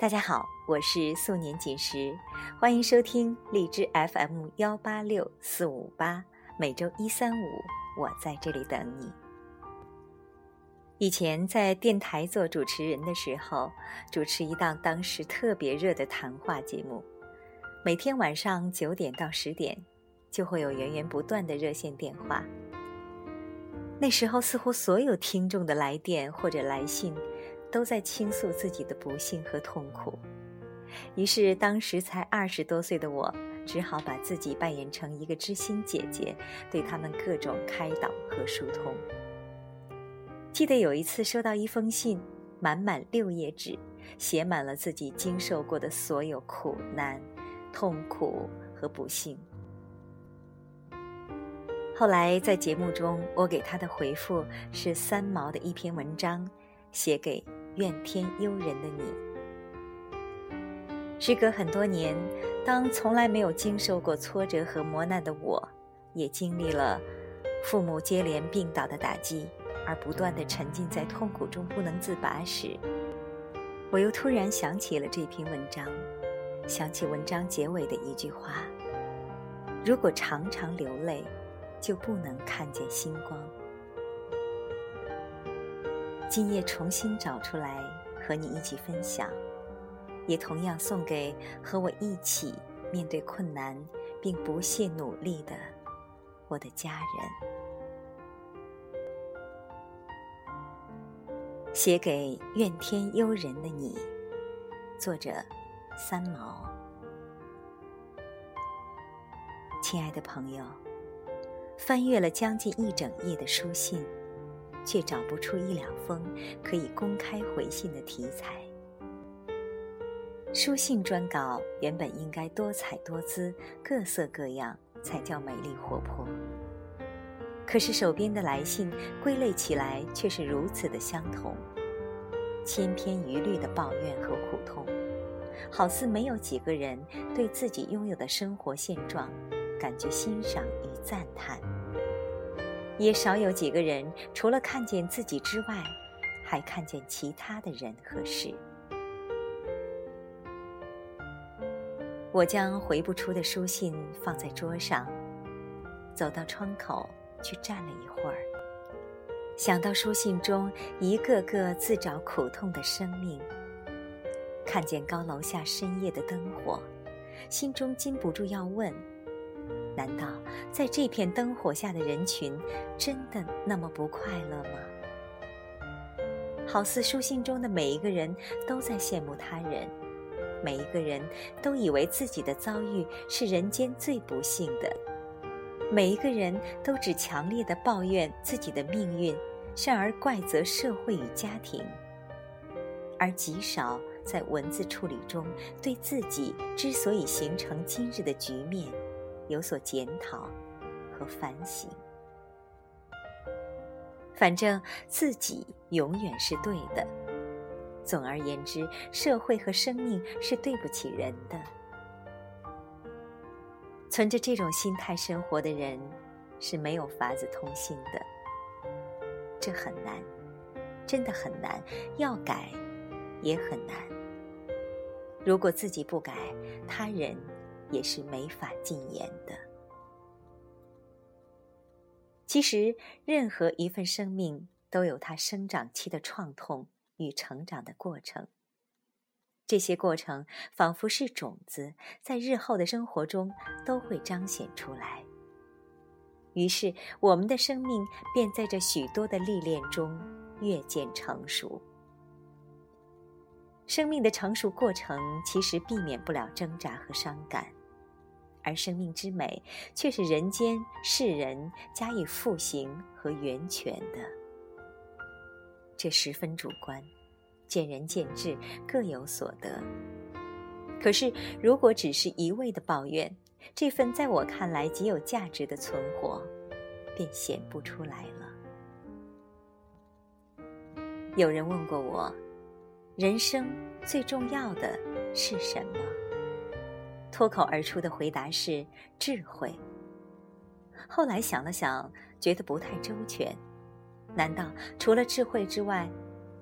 大家好，我是素年锦时，欢迎收听荔枝 FM 幺八六四五八，每周一三五，我在这里等你。以前在电台做主持人的时候，主持一档当时特别热的谈话节目，每天晚上九点到十点，就会有源源不断的热线电话。那时候，似乎所有听众的来电或者来信。都在倾诉自己的不幸和痛苦，于是当时才二十多岁的我，只好把自己扮演成一个知心姐姐，对他们各种开导和疏通。记得有一次收到一封信，满满六页纸，写满了自己经受过的所有苦难、痛苦和不幸。后来在节目中，我给他的回复是三毛的一篇文章，写给。怨天尤人的你，时隔很多年，当从来没有经受过挫折和磨难的我，也经历了父母接连病倒的打击，而不断的沉浸在痛苦中不能自拔时，我又突然想起了这篇文章，想起文章结尾的一句话：“如果常常流泪，就不能看见星光。”今夜重新找出来和你一起分享，也同样送给和我一起面对困难并不懈努力的我的家人。写给怨天尤人的你，作者三毛。亲爱的朋友，翻阅了将近一整页的书信。却找不出一两封可以公开回信的题材。书信专稿原本应该多彩多姿、各色各样，才叫美丽活泼。可是手边的来信归类起来却是如此的相同，千篇一律的抱怨和苦痛，好似没有几个人对自己拥有的生活现状感觉欣赏与赞叹。也少有几个人，除了看见自己之外，还看见其他的人和事。我将回不出的书信放在桌上，走到窗口去站了一会儿，想到书信中一个个自找苦痛的生命，看见高楼下深夜的灯火，心中禁不住要问。难道在这片灯火下的人群，真的那么不快乐吗？好似书信中的每一个人都在羡慕他人，每一个人都以为自己的遭遇是人间最不幸的，每一个人都只强烈的抱怨自己的命运，甚而怪责社会与家庭，而极少在文字处理中对自己之所以形成今日的局面。有所检讨和反省，反正自己永远是对的。总而言之，社会和生命是对不起人的。存着这种心态生活的人，是没有法子通信的。这很难，真的很难。要改，也很难。如果自己不改，他人。也是没法禁言的。其实，任何一份生命都有它生长期的创痛与成长的过程。这些过程仿佛是种子，在日后的生活中都会彰显出来。于是，我们的生命便在这许多的历练中越渐成熟。生命的成熟过程其实避免不了挣扎和伤感。而生命之美，却是人间世人加以复形和源泉的。这十分主观，见仁见智，各有所得。可是，如果只是一味的抱怨，这份在我看来极有价值的存活，便显不出来了。有人问过我，人生最重要的是什么？脱口而出的回答是智慧。后来想了想，觉得不太周全。难道除了智慧之外，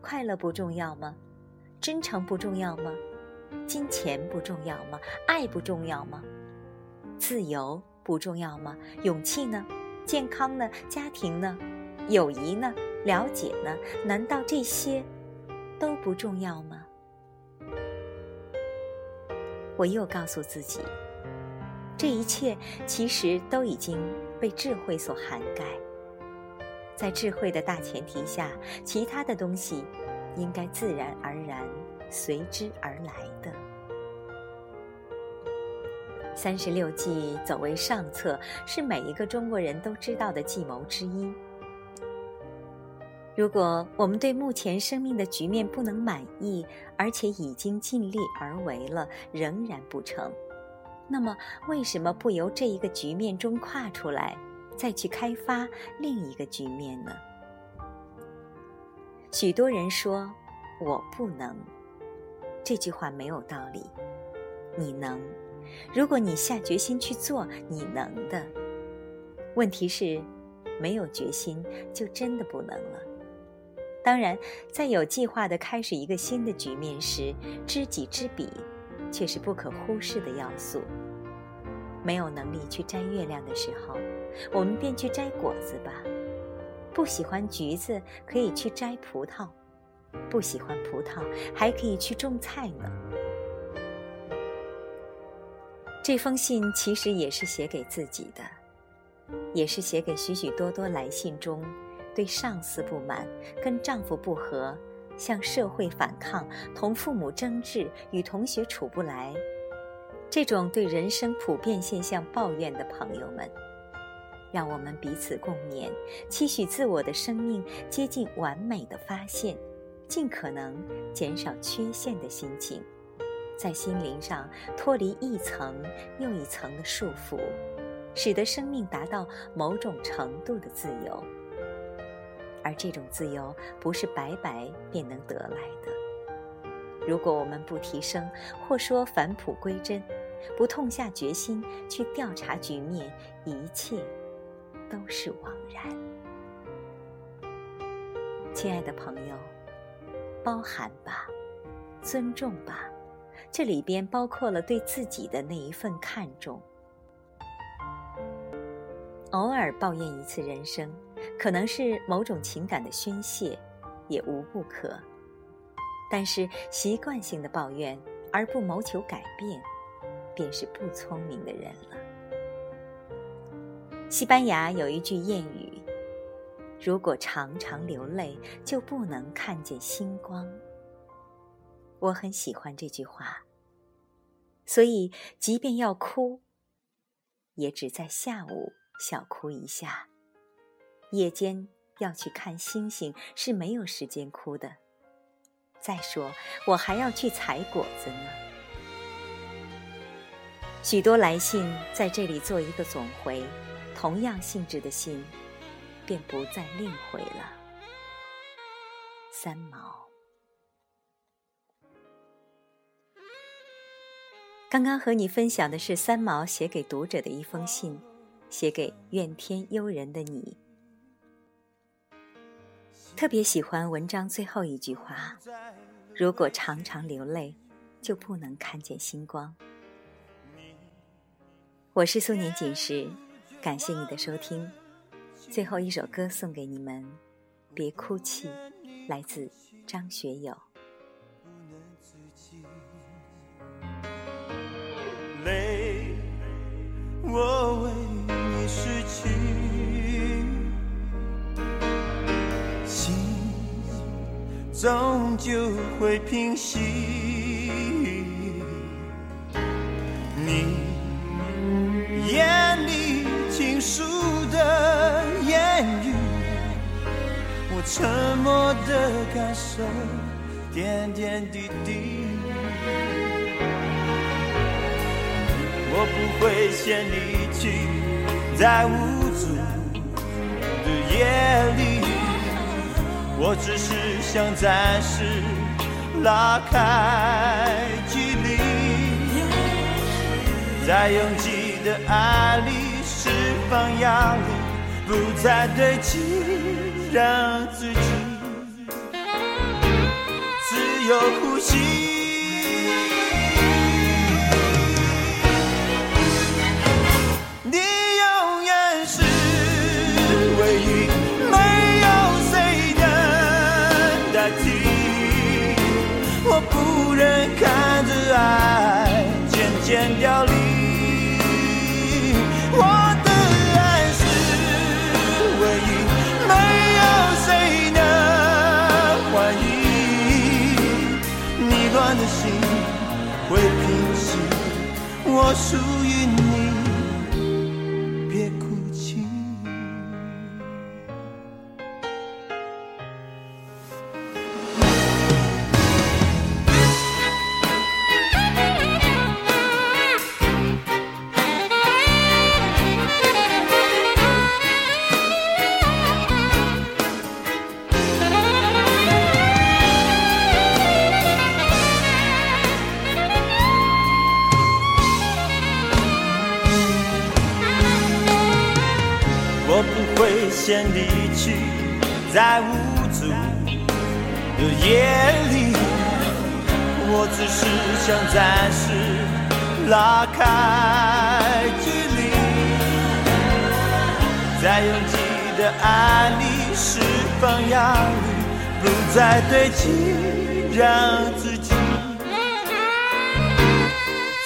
快乐不重要吗？真诚不重要吗？金钱不重要吗？爱不重要吗？自由不重要吗？勇气呢？健康呢？家庭呢？友谊呢？了解呢？难道这些都不重要吗？我又告诉自己，这一切其实都已经被智慧所涵盖。在智慧的大前提下，其他的东西应该自然而然随之而来的。三十六计走为上策，是每一个中国人都知道的计谋之一。如果我们对目前生命的局面不能满意，而且已经尽力而为了，仍然不成，那么为什么不由这一个局面中跨出来，再去开发另一个局面呢？许多人说“我不能”，这句话没有道理。你能，如果你下决心去做，你能的。问题是，没有决心就真的不能了。当然，在有计划地开始一个新的局面时，知己知彼，却是不可忽视的要素。没有能力去摘月亮的时候，我们便去摘果子吧。不喜欢橘子，可以去摘葡萄；不喜欢葡萄，还可以去种菜呢。这封信其实也是写给自己的，也是写给许许多多来信中。对上司不满，跟丈夫不和，向社会反抗，同父母争执，与同学处不来，这种对人生普遍现象抱怨的朋友们，让我们彼此共勉，期许自我的生命接近完美的发现，尽可能减少缺陷的心情，在心灵上脱离一层又一层的束缚，使得生命达到某种程度的自由。而这种自由不是白白便能得来的。如果我们不提升，或说返璞归真，不痛下决心去调查局面，一切都是枉然。亲爱的朋友，包涵吧，尊重吧，这里边包括了对自己的那一份看重。偶尔抱怨一次人生。可能是某种情感的宣泄，也无不可。但是习惯性的抱怨而不谋求改变，便是不聪明的人了。西班牙有一句谚语：“如果常常流泪，就不能看见星光。”我很喜欢这句话，所以即便要哭，也只在下午小哭一下。夜间要去看星星是没有时间哭的。再说，我还要去采果子呢。许多来信在这里做一个总回，同样性质的信便不再另回了。三毛。刚刚和你分享的是三毛写给读者的一封信，写给怨天尤人的你。特别喜欢文章最后一句话：“如果常常流泪，就不能看见星光。”我是苏年锦时，感谢你的收听。最后一首歌送给你们，《别哭泣》，来自张学友。泪，我为你失去。终究会平息。你眼里倾诉的言语，我沉默的感受，点点滴滴。我不会先离去，在无助的夜里。我只是想暂时拉开距离，在拥挤的爱里释放压力，不再堆积，让自己自由呼吸。要离。我的爱是唯一，没有谁能怀疑。你乱的心会平息，我属于你，在无助的夜里，我只是想暂时拉开距离，在拥挤的爱里释放压力，不再堆积，让自己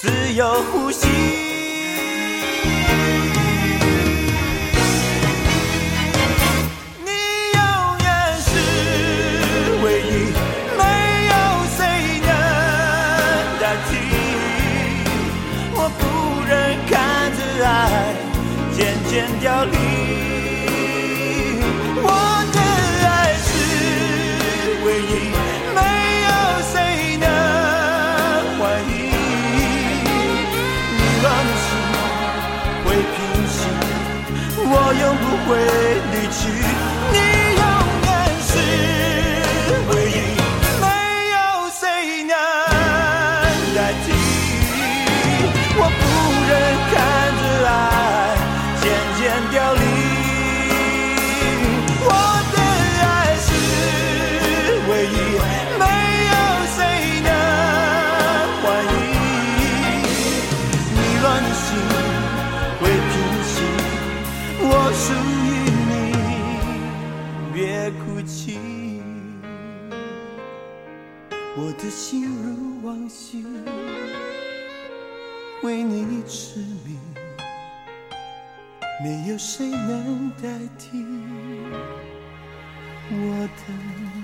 自由呼吸。没有谁能代替我的。